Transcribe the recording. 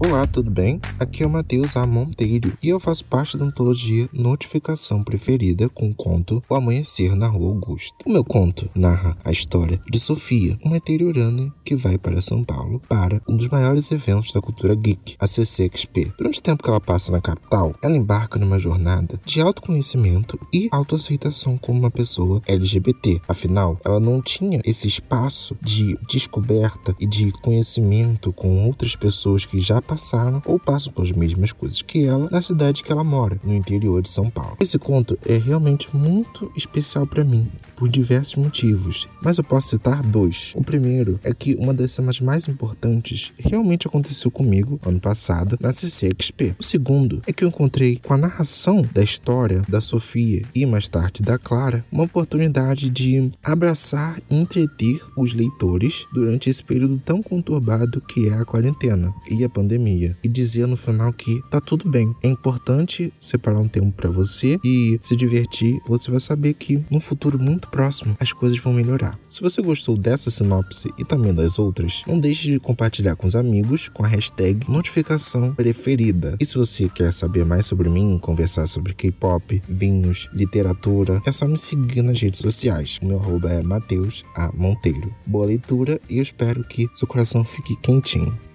Olá, tudo bem? Aqui é o Matheus A. Monteiro e eu faço parte da antologia Notificação Preferida com o conto O Amanhecer na Rua Augusta. O meu conto narra a história de Sofia, uma interiorana que vai para São Paulo para um dos maiores eventos da cultura geek, a CCXP. Durante o tempo que ela passa na capital, ela embarca numa jornada de autoconhecimento e autoaceitação como uma pessoa LGBT. Afinal, ela não tinha esse espaço de descoberta e de conhecimento com outras pessoas que já passaram ou passam pelas mesmas coisas que ela na cidade que ela mora, no interior de São Paulo. Esse conto é realmente muito especial para mim, por diversos motivos, mas eu posso citar dois. O primeiro é que uma das cenas mais importantes realmente aconteceu comigo ano passado na CCXP. O segundo é que eu encontrei com a narração da história da Sofia e mais tarde da Clara uma oportunidade de abraçar e entreter os leitores durante esse período tão conturbado que é a quarentena e a pandemia e dizer no final que tá tudo bem. É importante separar um tempo para você e se divertir. Você vai saber que no futuro muito próximo as coisas vão melhorar. Se você gostou dessa sinopse e também das outras, não deixe de compartilhar com os amigos com a hashtag notificação preferida. E se você quer saber mais sobre mim, conversar sobre K-pop, vinhos, literatura, é só me seguir nas redes sociais. O meu arroba é Mateus A. Monteiro. Boa leitura e eu espero que seu coração fique quentinho.